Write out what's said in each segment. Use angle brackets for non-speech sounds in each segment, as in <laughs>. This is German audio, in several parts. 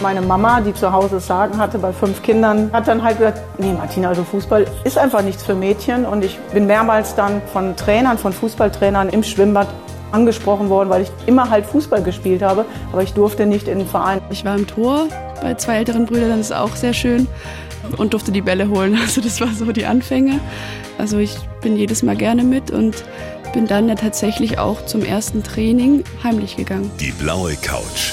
Meine Mama, die zu Hause Sagen hatte bei fünf Kindern, hat dann halt gesagt, nee Martina, also Fußball ist einfach nichts für Mädchen. Und ich bin mehrmals dann von Trainern, von Fußballtrainern im Schwimmbad angesprochen worden, weil ich immer halt Fußball gespielt habe, aber ich durfte nicht in den Verein. Ich war im Tor bei zwei älteren Brüdern, das ist auch sehr schön und durfte die Bälle holen. <laughs> Also das war so die Anfänge. Also ich bin jedes Mal gerne mit und bin dann ja tatsächlich auch zum ersten Training heimlich gegangen. Die blaue Couch,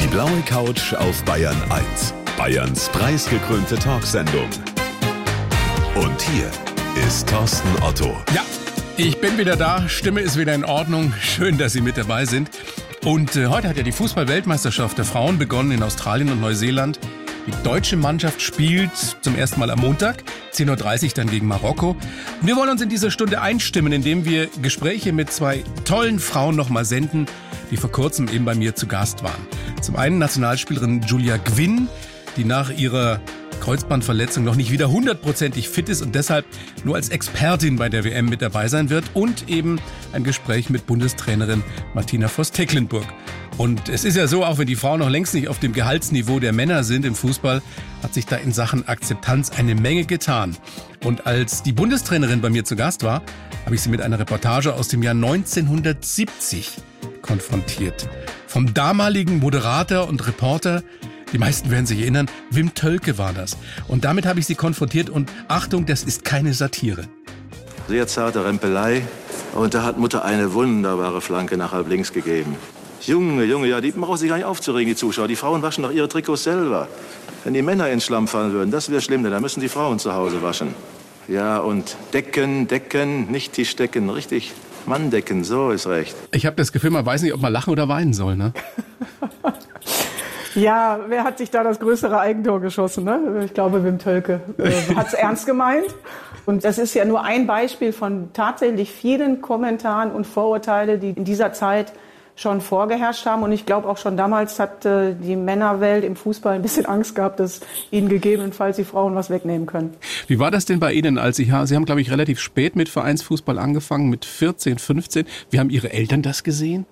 Die blaue Couch auf Bayern 1. Bayerns preisgekrönte Talksendung. Und hier ist Thorsten Otto. Ja, ich bin wieder da. Stimme ist wieder in Ordnung. Schön, dass Sie mit dabei sind. Und äh, heute hat ja die Fußball-Weltmeisterschaft der Frauen begonnen in Australien und Neuseeland. Die deutsche Mannschaft spielt zum ersten Mal am Montag, 10.30 Uhr dann gegen Marokko. Wir wollen uns in dieser Stunde einstimmen, indem wir Gespräche mit zwei tollen Frauen nochmal senden, die vor kurzem eben bei mir zu Gast waren. Zum einen Nationalspielerin Julia Gwynn, die nach ihrer Kreuzbandverletzung noch nicht wieder hundertprozentig fit ist und deshalb nur als Expertin bei der WM mit dabei sein wird und eben ein Gespräch mit Bundestrainerin Martina Voss-Tecklenburg. Und es ist ja so, auch wenn die Frauen noch längst nicht auf dem Gehaltsniveau der Männer sind im Fußball, hat sich da in Sachen Akzeptanz eine Menge getan. Und als die Bundestrainerin bei mir zu Gast war, habe ich sie mit einer Reportage aus dem Jahr 1970 konfrontiert. Vom damaligen Moderator und Reporter die meisten werden sich erinnern, Wim Tölke war das. Und damit habe ich sie konfrontiert und Achtung, das ist keine Satire. Sehr zarte Rempelei. Und da hat Mutter eine wunderbare Flanke nach halb links gegeben. Junge, Junge, ja, die brauchen sich gar nicht aufzuregen, die Zuschauer. Die Frauen waschen doch ihre Trikots selber. Wenn die Männer ins Schlamm fallen würden, das wäre schlimm, denn dann müssen die Frauen zu Hause waschen. Ja, und decken, decken, nicht Tischdecken, richtig. Manndecken, so ist recht. Ich habe das Gefühl, man weiß nicht, ob man lachen oder weinen soll, ne? Ja, wer hat sich da das größere Eigentor geschossen? Ne? Ich glaube, Wim Tölke äh, <laughs> hat es ernst gemeint. Und das ist ja nur ein Beispiel von tatsächlich vielen Kommentaren und Vorurteile, die in dieser Zeit schon vorgeherrscht haben. Und ich glaube auch schon damals hat äh, die Männerwelt im Fußball ein bisschen Angst gehabt, dass ihnen gegebenenfalls die Frauen was wegnehmen können. Wie war das denn bei Ihnen, als Sie, Sie haben, glaube ich, relativ spät mit Vereinsfußball angefangen, mit 14, 15. Wie haben Ihre Eltern das gesehen?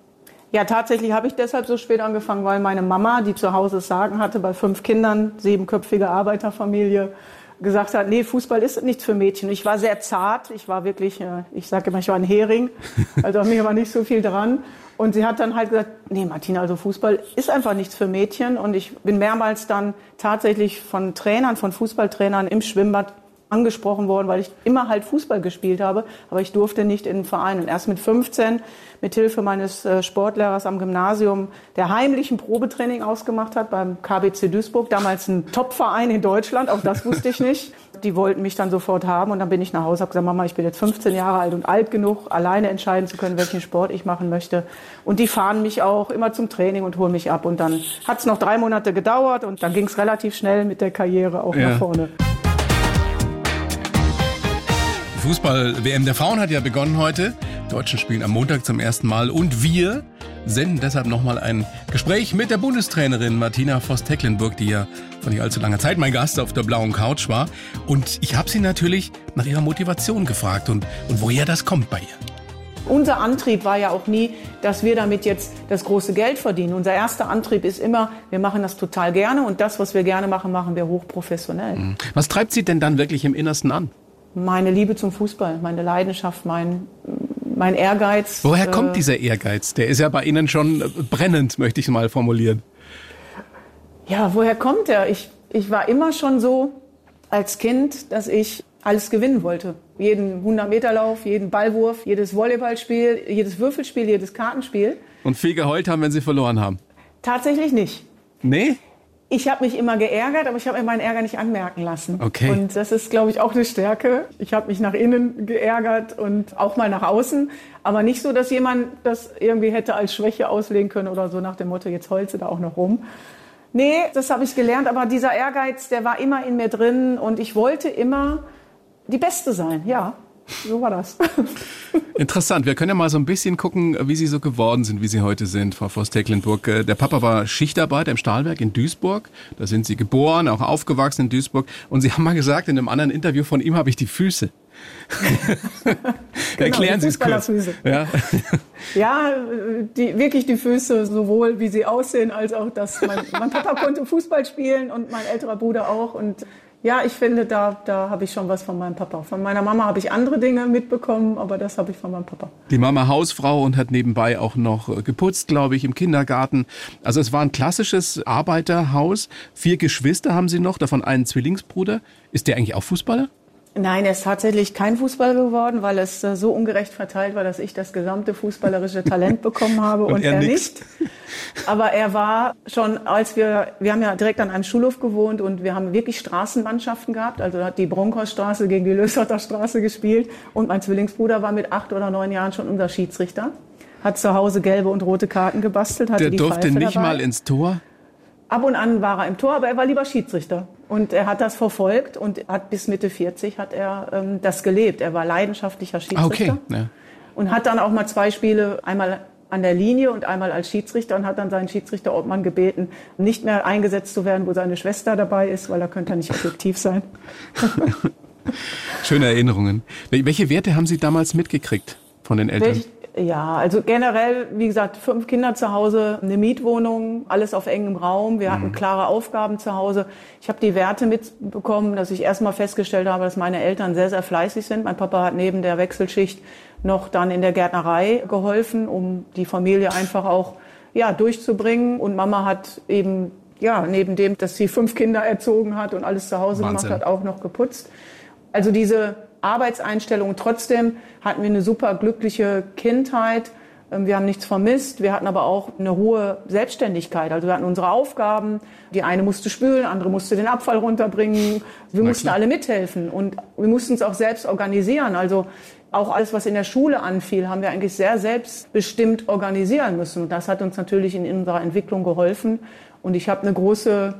Ja, tatsächlich habe ich deshalb so spät angefangen, weil meine Mama, die zu Hause Sagen hatte, bei fünf Kindern, siebenköpfige Arbeiterfamilie, gesagt hat, nee, Fußball ist nichts für Mädchen. Ich war sehr zart, ich war wirklich, äh, ich sage immer, ich war ein Hering, <laughs> also mir war nicht so viel dran. Und sie hat dann halt gesagt, nee, Martina, also Fußball ist einfach nichts für Mädchen. Und ich bin mehrmals dann tatsächlich von Trainern, von Fußballtrainern im Schwimmbad angesprochen worden, weil ich immer halt Fußball gespielt habe, aber ich durfte nicht in den Verein. Und erst mit 15, mit Hilfe meines äh, Sportlehrers am Gymnasium, der heimlichen Probetraining ausgemacht hat beim KBC Duisburg, damals ein Topverein in Deutschland, auch das wusste ich nicht. Die wollten mich dann sofort haben und dann bin ich nach Hause, habe gesagt, Mama, ich bin jetzt 15 Jahre alt und alt genug, alleine entscheiden zu können, welchen Sport ich machen möchte. Und die fahren mich auch immer zum Training und holen mich ab. Und dann hat es noch drei Monate gedauert und dann ging es relativ schnell mit der Karriere auch ja. nach vorne. Fußball-WM der Frauen hat ja begonnen heute. Die Deutschen spielen am Montag zum ersten Mal und wir senden deshalb nochmal ein Gespräch mit der Bundestrainerin Martina Voss-Tecklenburg, die ja vor nicht allzu langer Zeit mein Gast auf der blauen Couch war. Und ich habe sie natürlich nach ihrer Motivation gefragt und, und woher das kommt bei ihr. Unser Antrieb war ja auch nie, dass wir damit jetzt das große Geld verdienen. Unser erster Antrieb ist immer, wir machen das total gerne und das, was wir gerne machen, machen wir hochprofessionell. Mhm. Was treibt Sie denn dann wirklich im Innersten an? Meine Liebe zum Fußball, meine Leidenschaft, mein, mein Ehrgeiz. Woher äh, kommt dieser Ehrgeiz? Der ist ja bei Ihnen schon brennend, möchte ich mal formulieren. Ja, woher kommt er? Ich, ich war immer schon so als Kind, dass ich alles gewinnen wollte. Jeden 100-Meter-Lauf, jeden Ballwurf, jedes Volleyballspiel, jedes Würfelspiel, jedes Kartenspiel. Und viel geheult haben, wenn Sie verloren haben? Tatsächlich nicht. Nee? Ich habe mich immer geärgert, aber ich habe mir meinen Ärger nicht anmerken lassen. Okay. Und das ist, glaube ich, auch eine Stärke. Ich habe mich nach innen geärgert und auch mal nach außen, aber nicht so, dass jemand das irgendwie hätte als Schwäche auslegen können oder so nach dem Motto, jetzt heulst du da auch noch rum. Nee, das habe ich gelernt, aber dieser Ehrgeiz, der war immer in mir drin und ich wollte immer die Beste sein, ja. So war das. <laughs> Interessant. Wir können ja mal so ein bisschen gucken, wie Sie so geworden sind, wie Sie heute sind, Frau Voss-Tecklenburg. Äh, der Papa war Schichtarbeiter im Stahlwerk in Duisburg. Da sind Sie geboren, auch aufgewachsen in Duisburg. Und Sie haben mal gesagt, in einem anderen Interview von ihm habe ich die Füße. <laughs> genau, Erklären Sie es kurz. Ja, ja die, wirklich die Füße, sowohl wie sie aussehen, als auch, dass mein, mein Papa konnte Fußball spielen und mein älterer Bruder auch. Und ja, ich finde, da, da habe ich schon was von meinem Papa. Von meiner Mama habe ich andere Dinge mitbekommen, aber das habe ich von meinem Papa. Die Mama Hausfrau und hat nebenbei auch noch äh, geputzt, glaube ich, im Kindergarten. Also es war ein klassisches Arbeiterhaus. Vier Geschwister haben sie noch, davon einen Zwillingsbruder. Ist der eigentlich auch Fußballer? Nein, er ist tatsächlich kein Fußballer geworden, weil es äh, so ungerecht verteilt war, dass ich das gesamte fußballerische Talent bekommen <laughs> habe und, und er, er nicht. Aber er war schon, als wir, wir haben ja direkt an einem Schulhof gewohnt und wir haben wirklich Straßenmannschaften gehabt. Also hat die Bronkhausstraße gegen die Lösserter Straße gespielt und mein Zwillingsbruder war mit acht oder neun Jahren schon unser Schiedsrichter. Hat zu Hause gelbe und rote Karten gebastelt. Hatte Der die durfte Pfeife nicht dabei. mal ins Tor? Ab und an war er im Tor, aber er war lieber Schiedsrichter. Und er hat das verfolgt und hat bis Mitte 40 hat er ähm, das gelebt. Er war leidenschaftlicher Schiedsrichter. Okay. Ja. Und hat dann auch mal zwei Spiele, einmal an der Linie und einmal als Schiedsrichter und hat dann seinen Schiedsrichterobmann gebeten, nicht mehr eingesetzt zu werden, wo seine Schwester dabei ist, weil da könnte er nicht objektiv sein. <laughs> Schöne Erinnerungen. Welche Werte haben Sie damals mitgekriegt von den Eltern? Welch, ja, also generell, wie gesagt, fünf Kinder zu Hause, eine Mietwohnung, alles auf engem Raum. Wir hatten mhm. klare Aufgaben zu Hause. Ich habe die Werte mitbekommen, dass ich erstmal festgestellt habe, dass meine Eltern sehr, sehr fleißig sind. Mein Papa hat neben der Wechselschicht noch dann in der Gärtnerei geholfen, um die Familie einfach auch ja, durchzubringen. Und Mama hat eben, ja, neben dem, dass sie fünf Kinder erzogen hat und alles zu Hause Wahnsinn. gemacht hat, auch noch geputzt. Also diese Arbeitseinstellung. Trotzdem hatten wir eine super glückliche Kindheit. Ähm, wir haben nichts vermisst. Wir hatten aber auch eine hohe Selbstständigkeit. Also wir hatten unsere Aufgaben. Die eine musste spülen, andere musste den Abfall runterbringen. Wir Na mussten klar. alle mithelfen und wir mussten es auch selbst organisieren. Also auch alles, was in der Schule anfiel, haben wir eigentlich sehr selbstbestimmt organisieren müssen. Und das hat uns natürlich in unserer Entwicklung geholfen. Und ich habe eine große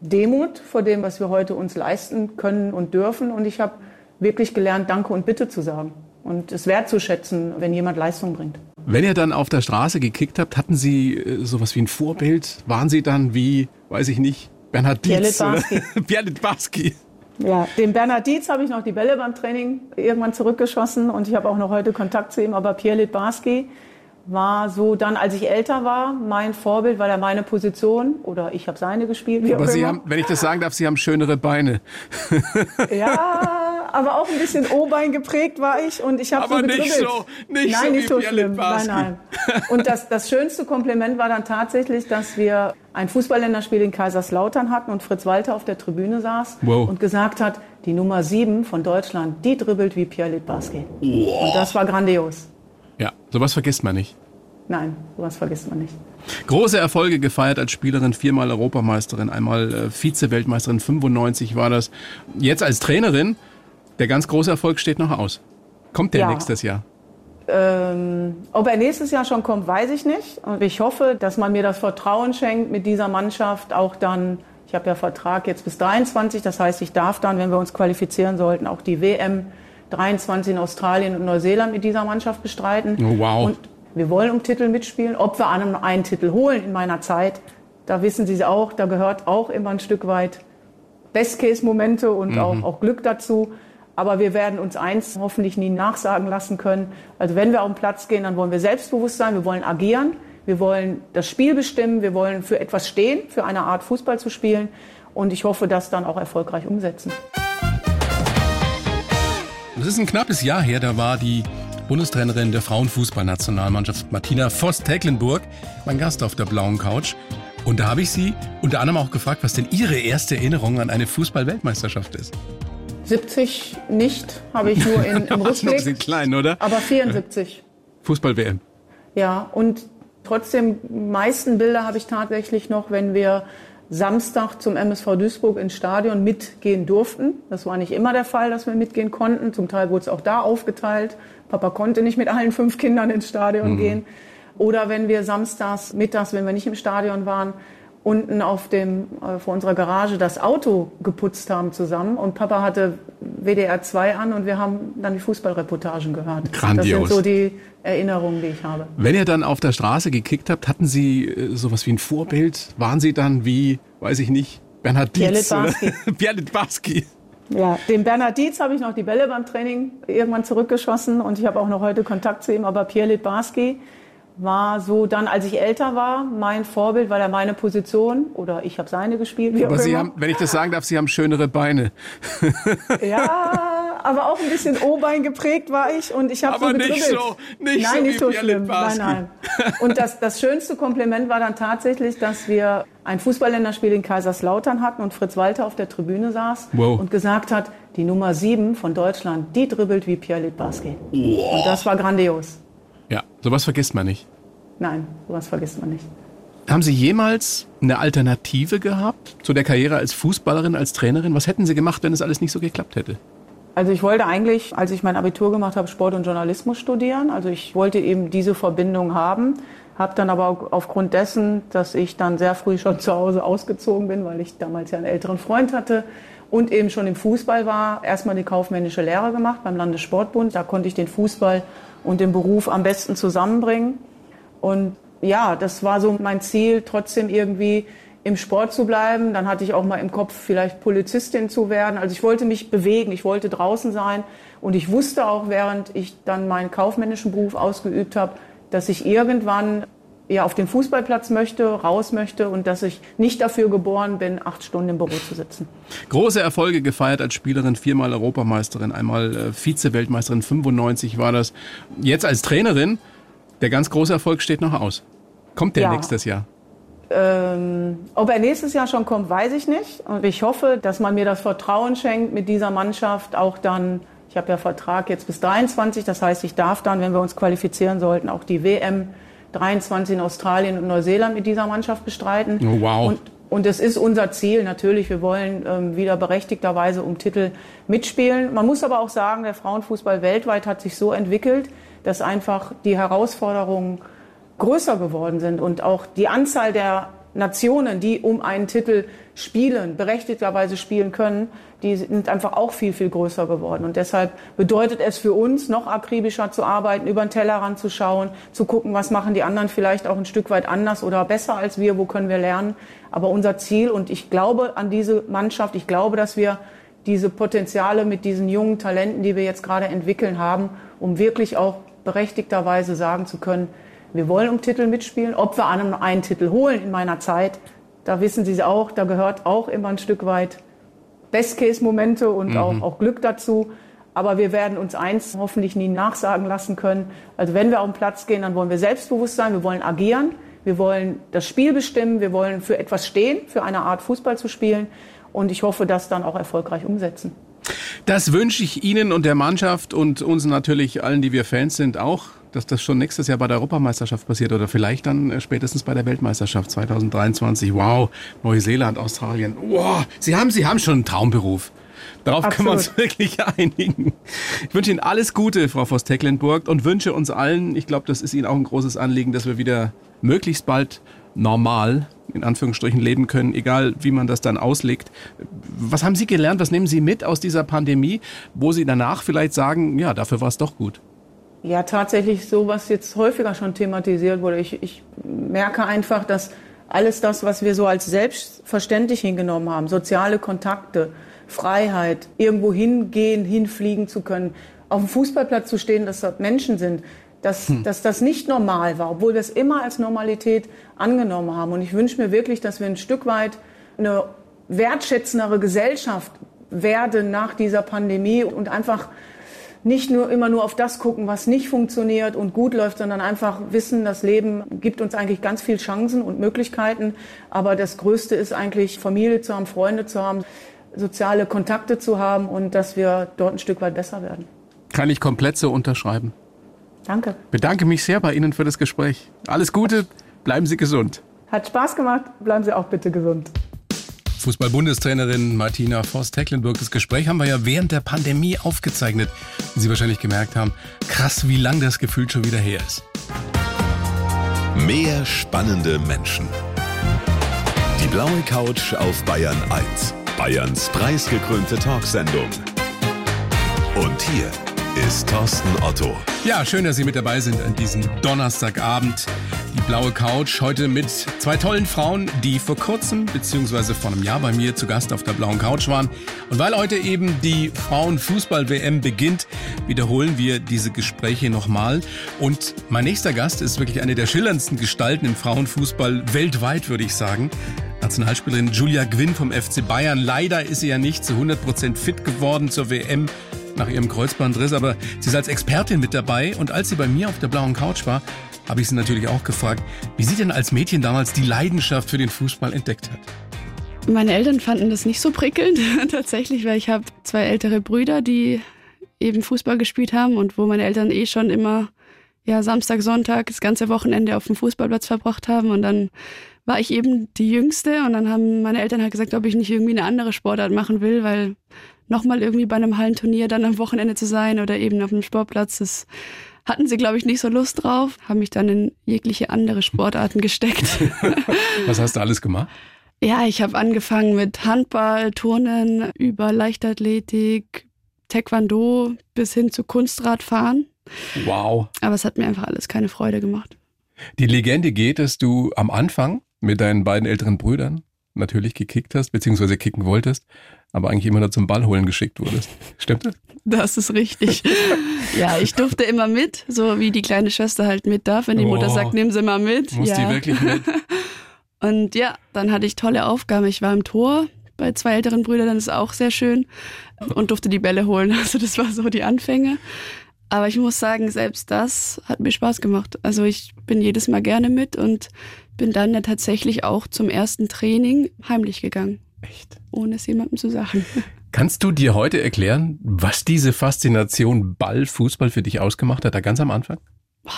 Demut vor dem, was wir heute uns leisten können und dürfen. Und ich habe wirklich gelernt, Danke und Bitte zu sagen und es wertzuschätzen, wenn jemand Leistung bringt. Wenn ihr dann auf der Straße gekickt habt, hatten Sie äh, sowas wie ein Vorbild? Waren Sie dann wie, weiß ich nicht, Bernhard Dietz? Pierre <laughs> Litbarski. Ja, dem Bernhard Dietz habe ich noch die Bälle beim Training irgendwann zurückgeschossen und ich habe auch noch heute Kontakt zu ihm. Aber Pierre Litbarski war so dann, als ich älter war, mein Vorbild, weil er meine Position oder ich habe seine gespielt. Aber Sie haben, wenn ich das sagen darf, Sie haben schönere Beine. Ja, aber auch ein bisschen O-Bein geprägt war ich und ich habe so gedribbelt. nicht so, nicht nein, so nicht so schlimm. Nein, nein. Und das, das schönste Kompliment war dann tatsächlich, dass wir ein Fußballländerspiel in Kaiserslautern hatten und Fritz Walter auf der Tribüne saß wow. und gesagt hat, die Nummer sieben von Deutschland, die dribbelt wie Pierre Litbarski. Wow. Und das war grandios. Ja, sowas vergisst man nicht. Nein, sowas vergisst man nicht. Große Erfolge gefeiert als Spielerin, viermal Europameisterin, einmal äh, Vize-Weltmeisterin, 95 war das. Jetzt als Trainerin der ganz große Erfolg steht noch aus. Kommt der ja. nächstes Jahr? Ähm, ob er nächstes Jahr schon kommt, weiß ich nicht. Und ich hoffe, dass man mir das Vertrauen schenkt, mit dieser Mannschaft auch dann, ich habe ja Vertrag jetzt bis 23, das heißt, ich darf dann, wenn wir uns qualifizieren sollten, auch die WM 23 in Australien und Neuseeland mit dieser Mannschaft bestreiten. Oh, wow. Und wir wollen um Titel mitspielen. Ob wir einen, einen Titel holen in meiner Zeit, da wissen Sie auch, da gehört auch immer ein Stück weit Best-Case-Momente und mhm. auch, auch Glück dazu. Aber wir werden uns eins hoffentlich nie nachsagen lassen können. Also wenn wir auf den Platz gehen, dann wollen wir selbstbewusst sein, wir wollen agieren, wir wollen das Spiel bestimmen, wir wollen für etwas stehen, für eine Art Fußball zu spielen. Und ich hoffe, das dann auch erfolgreich umsetzen. Das ist ein knappes Jahr her, da war die Bundestrainerin der Frauenfußballnationalmannschaft Martina Voss-Tecklenburg mein Gast auf der blauen Couch. Und da habe ich sie unter anderem auch gefragt, was denn ihre erste Erinnerung an eine Fußball-Weltmeisterschaft ist. 70 nicht, habe ich nur in, <laughs> im Rückblick. sind klein, oder? Aber 74. Fußball-WM. Ja, und trotzdem, meisten Bilder habe ich tatsächlich noch, wenn wir Samstag zum MSV Duisburg ins Stadion mitgehen durften. Das war nicht immer der Fall, dass wir mitgehen konnten. Zum Teil wurde es auch da aufgeteilt. Papa konnte nicht mit allen fünf Kindern ins Stadion mhm. gehen. Oder wenn wir samstags, mittags, wenn wir nicht im Stadion waren, unten auf dem, äh, vor unserer Garage das Auto geputzt haben zusammen. Und Papa hatte WDR 2 an und wir haben dann die Fußballreportagen gehört. Grandios. Das sind so die Erinnerungen, die ich habe. Wenn ihr dann auf der Straße gekickt habt, hatten Sie äh, sowas wie ein Vorbild? Waren Sie dann wie, weiß ich nicht, Bernhard Dietz? Pierre Litbarski. <laughs> Ja, dem Bernhard Dietz habe ich noch die Bälle beim Training irgendwann zurückgeschossen und ich habe auch noch heute Kontakt zu ihm. Aber Pierre Litbarski war so dann, als ich älter war, mein Vorbild, weil er meine Position oder ich habe seine gespielt. Wie aber Sie immer. haben, wenn ich das sagen darf, Sie haben schönere Beine. <laughs> ja, aber auch ein bisschen O-Bein geprägt war ich und ich habe so gedribbelt. nicht so, nicht nein, so nicht so schlimm. Nein, nein. Und das, das schönste Kompliment war dann tatsächlich, dass wir ein Fußballländerspiel in Kaiserslautern hatten und Fritz Walter auf der Tribüne saß wow. und gesagt hat, die Nummer sieben von Deutschland, die dribbelt wie Pierre Litbarski. Wow. Und das war grandios. Ja, sowas vergisst man nicht. Nein, sowas vergisst man nicht. Haben Sie jemals eine Alternative gehabt zu der Karriere als Fußballerin, als Trainerin? Was hätten Sie gemacht, wenn es alles nicht so geklappt hätte? Also ich wollte eigentlich, als ich mein Abitur gemacht habe, Sport und Journalismus studieren. Also ich wollte eben diese Verbindung haben, habe dann aber aufgrund dessen, dass ich dann sehr früh schon <laughs> zu Hause ausgezogen bin, weil ich damals ja einen älteren Freund hatte und eben schon im Fußball war, erstmal die kaufmännische Lehre gemacht beim Landessportbund. Da konnte ich den Fußball und den Beruf am besten zusammenbringen. Und ja, das war so mein Ziel, trotzdem irgendwie im Sport zu bleiben. Dann hatte ich auch mal im Kopf, vielleicht Polizistin zu werden. Also ich wollte mich bewegen, ich wollte draußen sein. Und ich wusste auch, während ich dann meinen kaufmännischen Beruf ausgeübt habe, dass ich irgendwann ja auf den Fußballplatz möchte, raus möchte und dass ich nicht dafür geboren bin, acht Stunden im Büro zu sitzen. Große Erfolge gefeiert als Spielerin, viermal Europameisterin, einmal äh, Vize-Weltmeisterin, 95 war das. Jetzt als Trainerin, der ganz große Erfolg steht noch aus. Kommt der ja. nächstes Jahr? Ähm, ob er nächstes Jahr schon kommt, weiß ich nicht. Und ich hoffe, dass man mir das Vertrauen schenkt, mit dieser Mannschaft auch dann, ich habe ja Vertrag jetzt bis 23, das heißt, ich darf dann, wenn wir uns qualifizieren sollten, auch die WM 23 in Australien und Neuseeland mit dieser Mannschaft bestreiten. Oh, wow. Und, und es ist unser Ziel natürlich. Wir wollen ähm, wieder berechtigterweise um Titel mitspielen. Man muss aber auch sagen, der Frauenfußball weltweit hat sich so entwickelt, dass einfach die Herausforderungen größer geworden sind und auch die Anzahl der Nationen, die um einen Titel spielen, berechtigterweise spielen können, die sind einfach auch viel, viel größer geworden. Und deshalb bedeutet es für uns, noch akribischer zu arbeiten, über den Tellerrand zu schauen, zu gucken, was machen die anderen vielleicht auch ein Stück weit anders oder besser als wir, wo können wir lernen. Aber unser Ziel, und ich glaube an diese Mannschaft, ich glaube, dass wir diese Potenziale mit diesen jungen Talenten, die wir jetzt gerade entwickeln haben, um wirklich auch berechtigterweise sagen zu können, wir wollen um Titel mitspielen. Ob wir einen, einen Titel holen in meiner Zeit, da wissen Sie auch, da gehört auch immer ein Stück weit Best-Case-Momente und mhm. auch, auch Glück dazu. Aber wir werden uns eins hoffentlich nie nachsagen lassen können. Also wenn wir auf den Platz gehen, dann wollen wir selbstbewusst sein, wir wollen agieren, wir wollen das Spiel bestimmen, wir wollen für etwas stehen, für eine Art Fußball zu spielen. Und ich hoffe, das dann auch erfolgreich umsetzen. Das wünsche ich Ihnen und der Mannschaft und uns natürlich allen, die wir Fans sind, auch dass das schon nächstes Jahr bei der Europameisterschaft passiert oder vielleicht dann äh, spätestens bei der Weltmeisterschaft 2023. Wow, Neuseeland, Australien. Wow, Sie haben, Sie haben schon einen Traumberuf. Darauf Absolut. können wir uns wirklich <laughs> einigen. Ich wünsche Ihnen alles Gute, Frau Voss-Tecklenburg, und wünsche uns allen, ich glaube, das ist Ihnen auch ein großes Anliegen, dass wir wieder möglichst bald normal in Anführungsstrichen leben können, egal wie man das dann auslegt. Was haben Sie gelernt? Was nehmen Sie mit aus dieser Pandemie, wo Sie danach vielleicht sagen, ja, dafür war es doch gut? Ja, tatsächlich so, was jetzt häufiger schon thematisiert wurde. Ich, ich merke einfach, dass alles das, was wir so als selbstverständlich hingenommen haben, soziale Kontakte, Freiheit, irgendwo hingehen, hinfliegen zu können, auf dem Fußballplatz zu stehen, dass dort Menschen sind, dass, hm. dass das nicht normal war, obwohl wir es immer als Normalität angenommen haben. Und ich wünsche mir wirklich, dass wir ein Stück weit eine wertschätzendere Gesellschaft werden nach dieser Pandemie und einfach nicht nur immer nur auf das gucken, was nicht funktioniert und gut läuft, sondern einfach wissen, das Leben gibt uns eigentlich ganz viel Chancen und Möglichkeiten. Aber das Größte ist eigentlich Familie zu haben, Freunde zu haben, soziale Kontakte zu haben und dass wir dort ein Stück weit besser werden. Kann ich komplett so unterschreiben. Danke. Bedanke mich sehr bei Ihnen für das Gespräch. Alles Gute, bleiben Sie gesund. Hat Spaß gemacht, bleiben Sie auch bitte gesund. Fußball-Bundestrainerin Martina Voss-Tecklenburg. Das Gespräch haben wir ja während der Pandemie aufgezeichnet. Wie Sie wahrscheinlich gemerkt haben, krass, wie lang das Gefühl schon wieder her ist. Mehr spannende Menschen. Die blaue Couch auf Bayern 1. Bayerns preisgekrönte Talksendung. Und hier ist Thorsten Otto. Ja, schön, dass Sie mit dabei sind an diesem Donnerstagabend. Die blaue Couch heute mit zwei tollen Frauen, die vor kurzem beziehungsweise vor einem Jahr bei mir zu Gast auf der blauen Couch waren. Und weil heute eben die Frauenfußball-WM beginnt, wiederholen wir diese Gespräche nochmal. Und mein nächster Gast ist wirklich eine der schillerndsten Gestalten im Frauenfußball weltweit, würde ich sagen. Nationalspielerin Julia Gwynn vom FC Bayern. Leider ist sie ja nicht zu 100% fit geworden zur WM nach ihrem Kreuzbandriss, aber sie ist als Expertin mit dabei und als sie bei mir auf der blauen Couch war, habe ich sie natürlich auch gefragt, wie sie denn als Mädchen damals die Leidenschaft für den Fußball entdeckt hat. Meine Eltern fanden das nicht so prickelnd <laughs> tatsächlich, weil ich habe zwei ältere Brüder, die eben Fußball gespielt haben und wo meine Eltern eh schon immer ja Samstag, Sonntag das ganze Wochenende auf dem Fußballplatz verbracht haben und dann war ich eben die Jüngste und dann haben meine Eltern halt gesagt, ob ich nicht irgendwie eine andere Sportart machen will, weil nochmal irgendwie bei einem Hallenturnier dann am Wochenende zu sein oder eben auf einem Sportplatz, das hatten sie, glaube ich, nicht so Lust drauf, haben mich dann in jegliche andere Sportarten gesteckt. <laughs> Was hast du alles gemacht? Ja, ich habe angefangen mit Handball, Turnen, über Leichtathletik, Taekwondo bis hin zu Kunstradfahren. Wow. Aber es hat mir einfach alles keine Freude gemacht. Die Legende geht, dass du am Anfang mit deinen beiden älteren Brüdern natürlich gekickt hast, beziehungsweise kicken wolltest, aber eigentlich immer nur zum Ball holen geschickt wurdest. Stimmt das? Das ist richtig. ja, ich durfte immer mit, so wie die kleine Schwester halt mit darf, wenn die Mutter Oh. sagt, nimm sie mal mit. Muss ja. die wirklich mit? <laughs> Und ja, dann hatte ich tolle Aufgaben. Ich war im Tor bei zwei älteren Brüdern, das ist auch sehr schön und durfte die Bälle holen. <laughs> Also das war so die Anfänge. Aber ich muss sagen, selbst das hat mir Spaß gemacht. Also ich bin jedes Mal gerne mit und bin dann ja tatsächlich auch zum ersten Training heimlich gegangen, Echt? ohne es jemandem zu sagen. <laughs> Kannst du dir heute erklären, was diese Faszination Ball, Fußball für dich ausgemacht hat, da ganz am Anfang?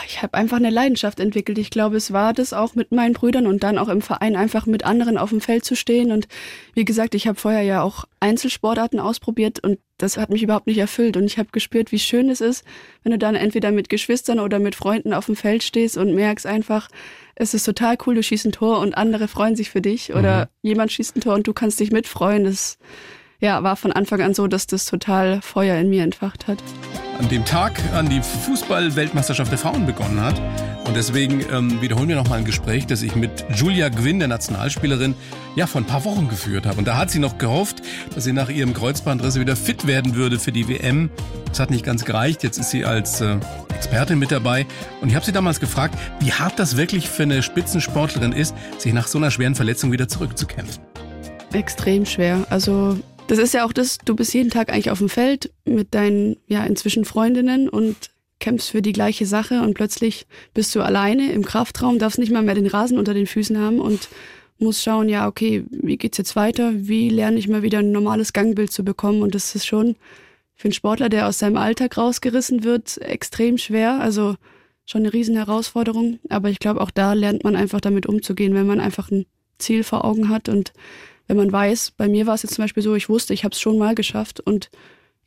Ich habe einfach eine Leidenschaft entwickelt. Ich glaube, es war das auch mit meinen Brüdern und dann auch im Verein einfach mit anderen auf dem Feld zu stehen. Und wie gesagt, ich habe vorher ja auch Einzelsportarten ausprobiert und das hat mich überhaupt nicht erfüllt. Und ich habe gespürt, wie schön es ist, wenn du dann entweder mit Geschwistern oder mit Freunden auf dem Feld stehst und merkst einfach, es ist total cool, du schießt ein Tor und andere freuen sich für dich oder jemand schießt ein Tor und du kannst dich mitfreuen. Das ja, war von Anfang an so, dass das total Feuer in mir entfacht hat. An dem Tag, an die Fußball-Weltmeisterschaft der Frauen begonnen hat. Und deswegen ähm, wiederholen wir nochmal ein Gespräch, das ich mit Julia Gwynn, der Nationalspielerin, ja, vor ein paar Wochen geführt habe. Und da hat sie noch gehofft, dass sie nach ihrem Kreuzbandriss wieder fit werden würde für die WM. Das hat nicht ganz gereicht. Jetzt ist sie als äh, Expertin mit dabei. Und ich habe sie damals gefragt, wie hart das wirklich für eine Spitzensportlerin ist, sich nach so einer schweren Verletzung wieder zurückzukämpfen. Extrem schwer. Also das ist ja auch das, du bist jeden Tag eigentlich auf dem Feld mit deinen, ja, inzwischen Freundinnen und kämpfst für die gleiche Sache und plötzlich bist du alleine im Kraftraum, darfst nicht mal mehr den Rasen unter den Füßen haben und musst schauen, ja, okay, wie geht's jetzt weiter? Wie lerne ich mal wieder ein normales Gangbild zu bekommen? Und das ist schon für einen Sportler, der aus seinem Alltag rausgerissen wird, extrem schwer. Also schon eine riesen Herausforderung. Aber ich glaube, auch da lernt man einfach damit umzugehen, wenn man einfach ein Ziel vor Augen hat und wenn man weiß, bei mir war es jetzt zum Beispiel so, ich wusste, ich habe es schon mal geschafft und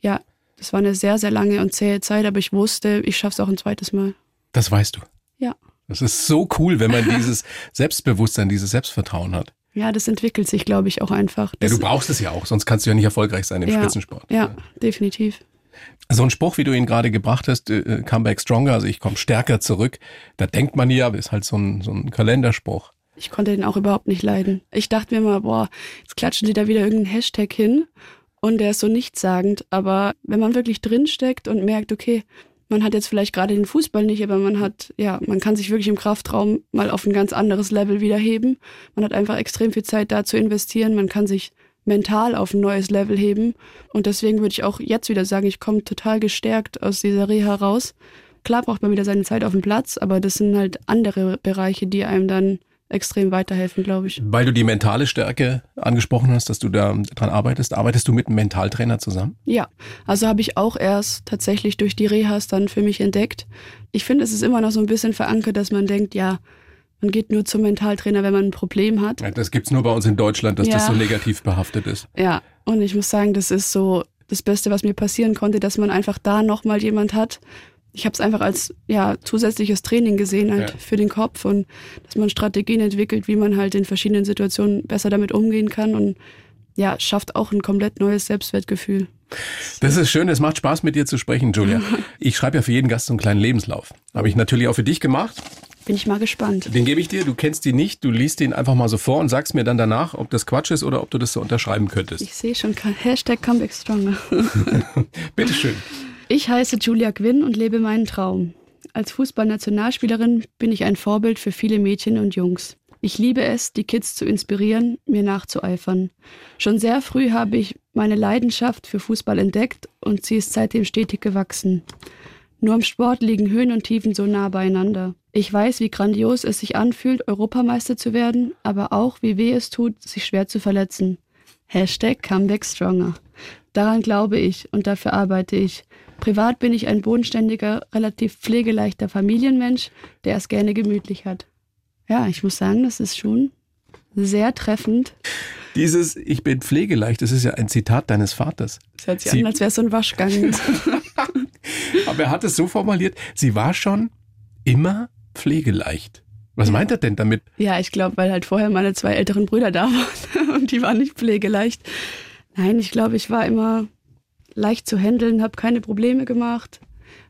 ja, das war eine sehr, sehr lange und zähe Zeit, aber ich wusste, ich schaffe es auch ein zweites Mal. Das weißt du. Ja. Das ist so cool, wenn man dieses <laughs> Selbstbewusstsein, dieses Selbstvertrauen hat. Ja, das entwickelt sich, glaube ich, auch einfach. Ja, Das, du brauchst es ja auch, sonst kannst du ja nicht erfolgreich sein im Ja. Spitzensport. Ja, definitiv. So ein Spruch, wie du ihn gerade gebracht hast, äh, come back stronger, also ich komme stärker zurück, da denkt man ja, ist halt so ein, so ein Kalenderspruch. Ich konnte den auch überhaupt nicht leiden. Ich dachte mir mal, boah, jetzt klatschen die da wieder irgendeinen Hashtag hin und der ist so nichtssagend. Aber wenn man wirklich drinsteckt und merkt, okay, man hat jetzt vielleicht gerade den Fußball nicht, aber man hat, ja, man kann sich wirklich im Kraftraum mal auf ein ganz anderes Level wieder heben. Man hat einfach extrem viel Zeit da zu investieren. Man kann sich mental auf ein neues Level heben. Und deswegen würde ich auch jetzt wieder sagen, ich komme total gestärkt aus dieser Reha raus. Klar braucht man wieder seine Zeit auf dem Platz, aber das sind halt andere Bereiche, die einem dann extrem weiterhelfen, glaube ich. Weil du die mentale Stärke angesprochen hast, dass du da dran arbeitest, arbeitest du mit einem Mentaltrainer zusammen? Ja, also habe ich auch erst tatsächlich durch die Rehas dann für mich entdeckt. Ich finde, es ist immer noch so ein bisschen verankert, dass man denkt, ja, man geht nur zum Mentaltrainer, wenn man ein Problem hat. Ja, Das gibt's nur bei uns in Deutschland, dass das Ja. so negativ behaftet ist. Ja, und ich muss sagen, das ist so das Beste, was mir passieren konnte, dass man einfach da nochmal jemand hat, ich habe es einfach als ja zusätzliches Training gesehen halt Ja. für den Kopf und dass man Strategien entwickelt, wie man halt in verschiedenen Situationen besser damit umgehen kann und ja schafft auch ein komplett neues Selbstwertgefühl. Das ist schön, es macht Spaß mit dir zu sprechen, Julia. <laughs> Ich schreibe ja für jeden Gast so einen kleinen Lebenslauf. Habe ich natürlich auch für dich gemacht. Bin ich mal gespannt. Den gebe ich dir, du kennst ihn nicht, du liest ihn einfach mal so vor und sagst mir dann danach, ob das Quatsch ist oder ob du das so unterschreiben könntest. Ich sehe schon Hashtag Comeback Stronger. <laughs> Bitteschön. Ich heiße Julia Gwynn und lebe meinen Traum. Als Fußballnationalspielerin bin ich ein Vorbild für viele Mädchen und Jungs. Ich liebe es, die Kids zu inspirieren, mir nachzueifern. Schon sehr früh habe ich meine Leidenschaft für Fußball entdeckt und sie ist seitdem stetig gewachsen. Nur im Sport liegen Höhen und Tiefen so nah beieinander. Ich weiß, wie grandios es sich anfühlt, Europameister zu werden, aber auch, wie weh es tut, sich schwer zu verletzen. Hashtag Comeback Stronger. Daran glaube ich und dafür arbeite ich. Privat bin ich ein bodenständiger, relativ pflegeleichter Familienmensch, der es gerne gemütlich hat. Ja, ich muss sagen, das ist schon sehr treffend. Dieses Ich bin pflegeleicht, das ist ja ein Zitat deines Vaters. Es hört sich Sie- an, als wäre es so ein Waschgang. <laughs> Aber er hat es so formuliert, sie war schon immer pflegeleicht. Was meint er denn damit? ja, ich glaube, weil halt vorher meine zwei älteren Brüder da waren <laughs> und die waren nicht pflegeleicht. Nein, ich glaube, ich war immer leicht zu handeln, habe keine Probleme gemacht,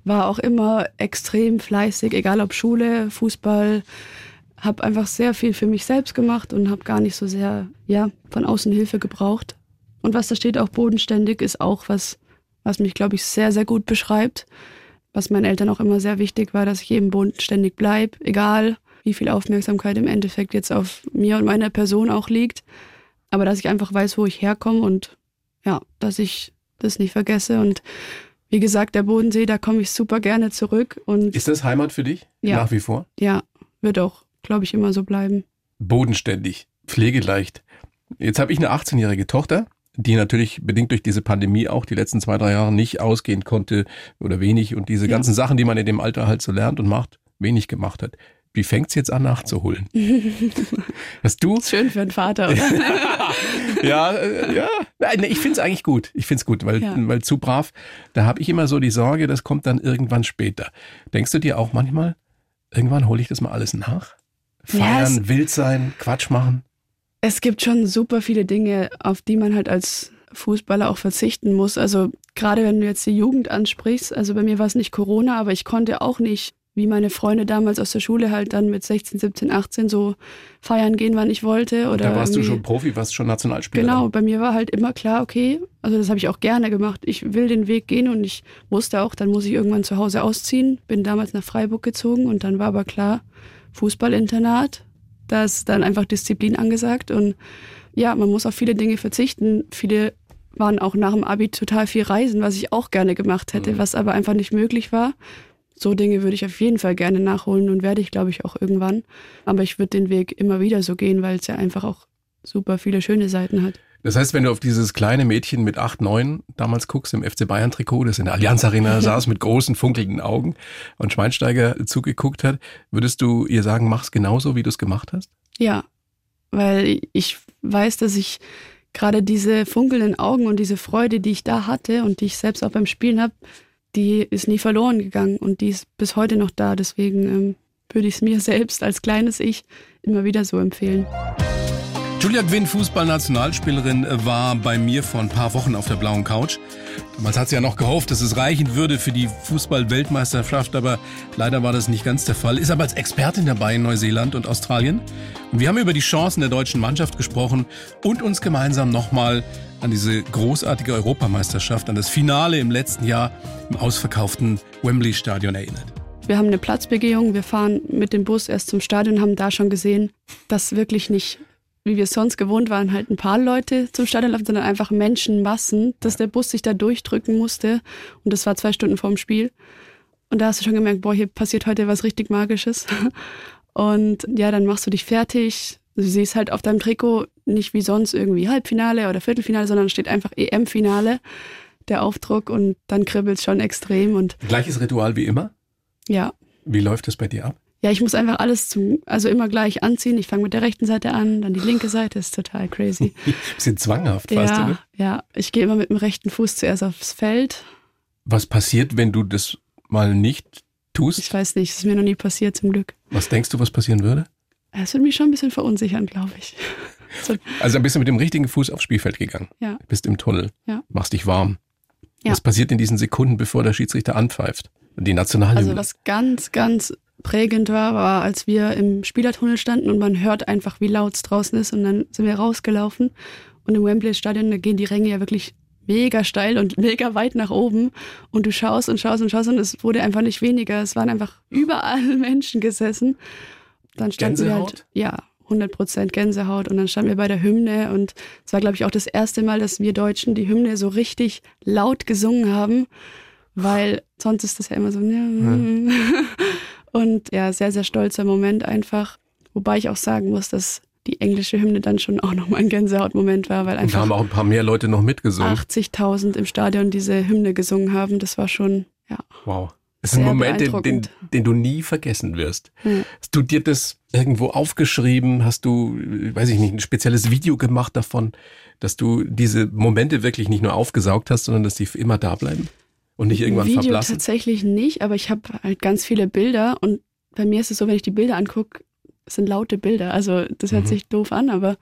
war auch immer extrem fleißig, egal ob Schule, Fußball, habe einfach sehr viel für mich selbst gemacht und habe gar nicht so sehr ja von außen Hilfe gebraucht. Und was da steht, auch bodenständig, ist auch was, was mich, glaube ich, sehr, sehr gut beschreibt. Was meinen Eltern auch immer sehr wichtig war, dass ich eben bodenständig bleibe, egal wie viel Aufmerksamkeit im Endeffekt jetzt auf mir und meiner Person auch liegt. Aber dass ich einfach weiß, wo ich herkomme und ja, dass ich das nicht vergesse. Und wie gesagt, der Bodensee, da komme ich super gerne zurück. Und Ist das Heimat für dich? Ja. Nach wie vor? ja, wird auch, glaube ich, immer so bleiben. Bodenständig, pflegeleicht. Jetzt habe ich eine 18-jährige Tochter, die natürlich bedingt durch diese Pandemie auch die letzten zwei, drei Jahre nicht ausgehen konnte oder wenig und diese Ja. ganzen Sachen, die man in dem Alter halt so lernt und macht, wenig gemacht hat. Wie fängt's jetzt an nachzuholen? <laughs> Hast du? Schön für einen Vater, oder? <laughs> ja, äh, ja. Nein, ich find's eigentlich gut. Ich find's gut, weil, Ja. weil zu brav, da habe ich immer so die Sorge, das kommt dann irgendwann später. Denkst du dir auch manchmal, irgendwann hole ich das mal alles nach? Ja, Feiern, es- wild sein, Quatsch machen? Es gibt schon super viele Dinge, auf die man halt als Fußballer auch verzichten muss. Also gerade wenn du jetzt die Jugend ansprichst, also bei mir war es nicht Corona, aber ich konnte auch nicht, wie meine Freunde damals aus der Schule halt dann mit 16, 17, 18 so feiern gehen, wann ich wollte. Oder da warst du schon Profi, warst schon Nationalspieler. Genau, bei mir war halt immer klar, okay, also das habe ich auch gerne gemacht. Ich will den Weg gehen und ich wusste auch, dann muss ich irgendwann zu Hause ausziehen. Bin damals nach Freiburg gezogen und dann war aber klar, Fußballinternat, da ist dann einfach Disziplin angesagt und ja, man muss auf viele Dinge verzichten. Viele waren auch nach dem Abi total viel reisen, was ich auch gerne gemacht hätte, was aber einfach nicht möglich war. So Dinge würde ich auf jeden Fall gerne nachholen und werde ich, glaube ich, auch irgendwann. Aber ich würde den Weg immer wieder so gehen, weil es ja einfach auch super viele schöne Seiten hat. Das heißt, wenn du auf dieses kleine Mädchen mit 8, 9 damals guckst im FC Bayern Trikot, das in der Allianz Arena <laughs> saß mit großen funkelnden Augen und Schweinsteiger zugeguckt hat, würdest du ihr sagen, mach's genauso, wie du es gemacht hast? Ja, weil ich weiß, dass ich gerade diese funkelnden Augen und diese Freude, die ich da hatte und die ich selbst auch beim Spielen habe, die ist nie verloren gegangen und die ist bis heute noch da. Deswegen ähm, würde ich es mir <laughs> selbst als kleines Ich immer wieder so empfehlen. Julia Gwynn, Fußballnationalspielerin, war bei mir vor ein paar Wochen auf der blauen Couch. Damals hat sie ja noch gehofft, dass es reichen würde für die Fußball-Weltmeisterschaft, aber leider war das nicht ganz der Fall. Ist aber als Expertin dabei in Neuseeland und Australien. Und wir haben über die Chancen der deutschen Mannschaft gesprochen und uns gemeinsam nochmal an diese großartige Europameisterschaft, an das Finale im letzten Jahr im ausverkauften Wembley-Stadion erinnert. Wir haben eine Platzbegehung, wir fahren mit dem Bus erst zum Stadion haben da schon gesehen, dass wirklich nicht, wie wir es sonst gewohnt waren, halt ein paar Leute zum Stadion laufen, sondern einfach Menschenmassen, dass der Bus sich da durchdrücken musste. Und das war zwei Stunden vorm Spiel. Und da hast du schon gemerkt, boah, hier passiert heute was richtig Magisches. <laughs> Und ja, dann machst du dich fertig. Du siehst halt auf deinem Trikot nicht wie sonst irgendwie Halbfinale oder Viertelfinale, sondern steht einfach EM-Finale, der Aufdruck und dann kribbelt es schon extrem und Gleiches Ritual wie immer. ja, Wie läuft es bei dir ab? Ja, ich muss einfach alles zum, also immer gleich anziehen. Ich fange mit der rechten Seite an, dann die linke Seite, ist total crazy. <laughs> Bisschen zwanghaft ja, oder? ja, ich gehe immer mit dem rechten Fuß zuerst aufs Feld. Was passiert, wenn du das mal nicht tust? Ich weiß nicht, es ist mir noch nie passiert, zum Glück. Was denkst du, was passieren würde? Es würde mich schon ein bisschen verunsichern, glaube ich. <laughs> So. Also dann bist du mit dem richtigen Fuß aufs Spielfeld gegangen. Ja. Bist im Tunnel. Ja. Machst dich warm. Ja. Was passiert in diesen Sekunden, bevor der Schiedsrichter anpfeift? Die Nationalhymne. Also was ganz, ganz prägend war, war, als wir im Spielertunnel standen und man hört einfach, wie laut es draußen ist und dann sind wir rausgelaufen und im Wembley-Stadion, da gehen die Ränge ja wirklich mega steil und <laughs> mega weit nach oben und du schaust und schaust und schaust und es wurde einfach nicht weniger. Es waren einfach <laughs> überall Menschen gesessen. Dann standen wir halt, ja, 100 Prozent Gänsehaut und dann standen wir bei der Hymne und es war, glaube ich, auch das erste Mal, dass wir Deutschen die Hymne so richtig laut gesungen haben, weil sonst ist das ja immer so, ja. <laughs> und ja, sehr, sehr stolzer Moment einfach, wobei ich auch sagen muss, dass die englische Hymne dann schon auch nochmal ein Gänsehautmoment war, weil einfach da haben auch ein paar mehr Leute noch mitgesungen. 80.000 im Stadion diese Hymne gesungen haben, das war schon, ja. Wow. Das ist ein Moment, den, den, den, du nie vergessen wirst. Hm. Hast du dir das irgendwo aufgeschrieben? Hast du, weiß ich nicht, ein spezielles Video gemacht davon, dass du diese Momente wirklich nicht nur aufgesaugt hast, sondern dass die immer da bleiben und nicht irgendwann Video verblassen? Tatsächlich nicht, aber ich habe halt ganz viele Bilder und bei mir ist es so, wenn ich die Bilder angucke, sind laute Bilder. Also das hört mhm. sich doof an, aber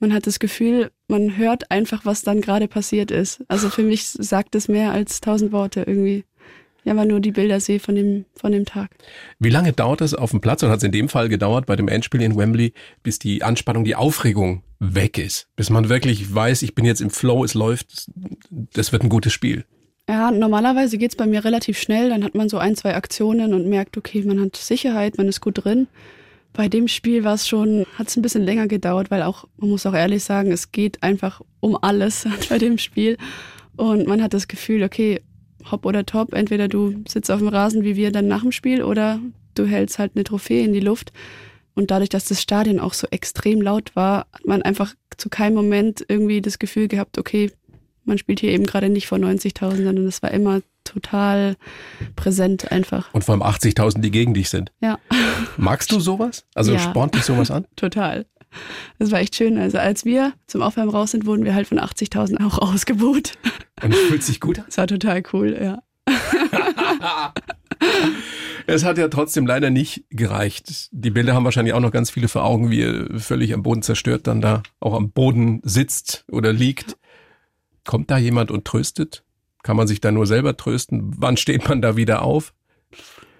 man hat das Gefühl, man hört einfach, was dann gerade passiert ist. Also für mich sagt es mehr als tausend Worte irgendwie. Ja, weil nur die Bilder sehe von dem, von dem Tag. Wie lange dauert es auf dem Platz und hat es in dem Fall gedauert bei dem Endspiel in Wembley, bis die Anspannung, die Aufregung weg ist? Bis man wirklich weiß, ich bin jetzt im Flow, es läuft, das wird ein gutes Spiel. Ja, normalerweise geht es bei mir relativ schnell. Dann hat man so ein, zwei Aktionen und merkt, okay, man hat Sicherheit, man ist gut drin. Bei dem Spiel war es schon, hat es ein bisschen länger gedauert, weil auch, man muss auch ehrlich sagen, es geht einfach um alles <laughs> bei dem Spiel. Und man hat das Gefühl, okay, hopp oder top. Entweder du sitzt auf dem Rasen wie wir dann nach dem Spiel oder du hältst halt eine Trophäe in die Luft. Und dadurch, dass das Stadion auch so extrem laut war, hat man einfach zu keinem Moment irgendwie das Gefühl gehabt, okay, man spielt hier eben gerade nicht vor 90.000, sondern es war immer total präsent einfach. Und vor allem 80.000, die gegen dich sind. Ja. Magst du sowas? Also ja. spornt dich sowas an? <laughs> Total. Das war echt schön. Also als wir zum Aufwärmen raus sind, wurden wir halt von 80.000 auch ausgebucht. Und es fühlt sich gut an? Das war total cool, ja. <laughs> es hat ja trotzdem leider nicht gereicht. Die Bilder haben wahrscheinlich auch noch ganz viele vor Augen, wie er völlig am Boden zerstört dann da auch am Boden sitzt oder liegt. Kommt da jemand und tröstet? Kann man sich da nur selber trösten? Wann steht man da wieder auf?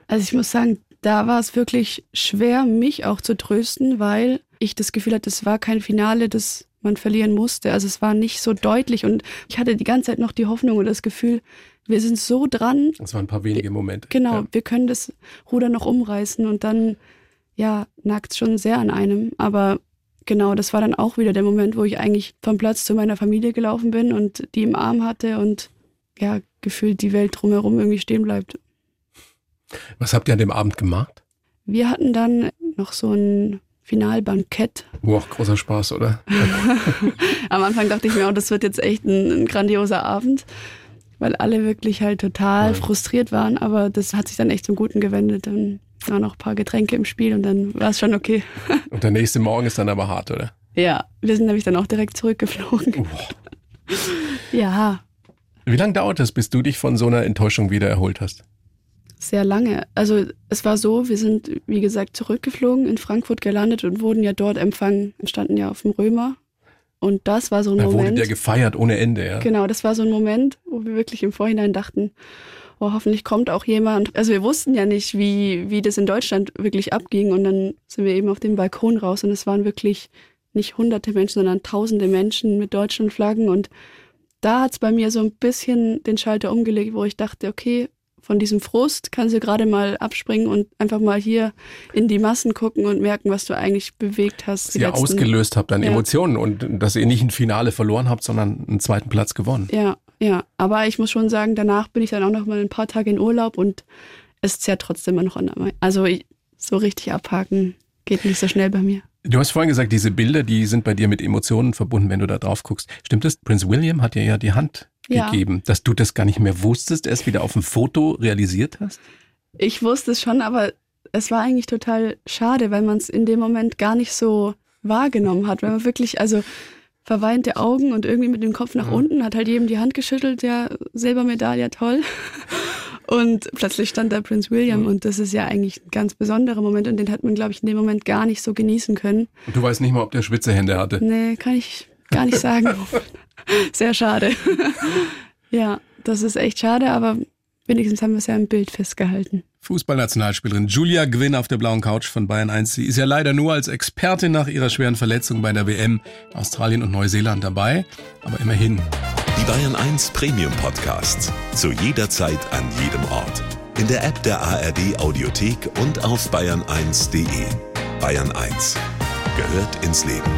Also ich muss sagen, da war es wirklich schwer, mich auch zu trösten, weil ich das Gefühl hatte, es war kein Finale, das man verlieren musste. Also es war nicht so deutlich und ich hatte die ganze Zeit noch die Hoffnung und das Gefühl, wir sind so dran. Es waren ein paar wenige Momente. Genau, ja. wir können das Ruder noch umreißen und dann, ja, nagt es schon sehr an einem. Aber genau, das war dann auch wieder der Moment, wo ich eigentlich vom Platz zu meiner Familie gelaufen bin und die im Arm hatte und ja, gefühlt die Welt drumherum irgendwie stehen bleibt. Was habt ihr an dem Abend gemacht? Wir hatten dann noch so ein Finalbankett. Boah, großer Spaß, oder? <laughs> Am Anfang dachte ich mir auch, das wird jetzt echt ein, ein grandioser Abend, weil alle wirklich halt total ja. frustriert waren, aber das hat sich dann echt zum Guten gewendet. Dann waren noch ein paar Getränke im Spiel und dann war es schon okay. <laughs> Und der nächste Morgen ist dann aber hart, oder? Ja, wir sind nämlich dann auch direkt zurückgeflogen. Boah. <laughs> Ja. Wie lange dauert es, bis du dich von so einer Enttäuschung wieder erholt hast? sehr lange. Also es war so, wir sind, wie gesagt, zurückgeflogen, in Frankfurt gelandet und wurden ja dort empfangen, standen ja auf dem Römer. Und das war so ein da Moment. Da wurde der gefeiert ohne Ende, ja. Genau, das war so ein Moment, wo wir wirklich im Vorhinein dachten, oh, hoffentlich kommt auch jemand. Also wir wussten ja nicht, wie, wie das in Deutschland wirklich abging. Und dann sind wir eben auf den Balkon raus und es waren wirklich nicht hunderte Menschen, sondern tausende Menschen mit deutschen Flaggen. Und da hat es bei mir so ein bisschen den Schalter umgelegt, wo ich dachte, okay, von diesem Frust kannst du gerade mal abspringen und einfach mal hier in die Massen gucken und merken, was du eigentlich bewegt hast. Was ihr letzten, ausgelöst habt an ja. Emotionen und dass ihr nicht ein Finale verloren habt, sondern einen zweiten Platz gewonnen. Ja, ja. Aber ich muss schon sagen, danach bin ich dann auch noch mal ein paar Tage in Urlaub und es zerrt trotzdem immer noch an. Also so richtig abhaken geht nicht so schnell bei mir. Du hast vorhin gesagt, diese Bilder, die sind bei dir mit Emotionen verbunden, wenn du da drauf guckst. Stimmt das? Prince William hat dir ja die Hand ja. gegeben, dass du das gar nicht mehr wusstest, erst wieder auf dem Foto realisiert hast? Ich wusste es schon, aber es war eigentlich total schade, weil man es in dem Moment gar nicht so wahrgenommen hat. Wenn man wirklich, also verweinte Augen und irgendwie mit dem Kopf nach ja. unten, hat halt jedem die Hand geschüttelt, ja, Silbermedaille, toll. <laughs> Und plötzlich stand da Prince William und das ist ja eigentlich ein ganz besonderer Moment und den hat man, glaube ich, in dem Moment gar nicht so genießen können. Und du weißt nicht mal, ob der spitze Hände hatte. Nee, kann ich gar nicht sagen. <laughs> Sehr schade. <laughs> ja, das ist echt schade, aber wenigstens haben wir es ja im Bild festgehalten. Fußballnationalspielerin Julia Gwynn auf der blauen Couch von Bayern 1. Sie ist ja leider nur als Expertin nach ihrer schweren Verletzung bei der WM Australien und Neuseeland dabei, aber immerhin. Die Bayern 1 Premium Podcasts. Zu jeder Zeit, an jedem Ort. In der App der ARD Audiothek und auf bayern1.de. Bayern 1 gehört ins Leben.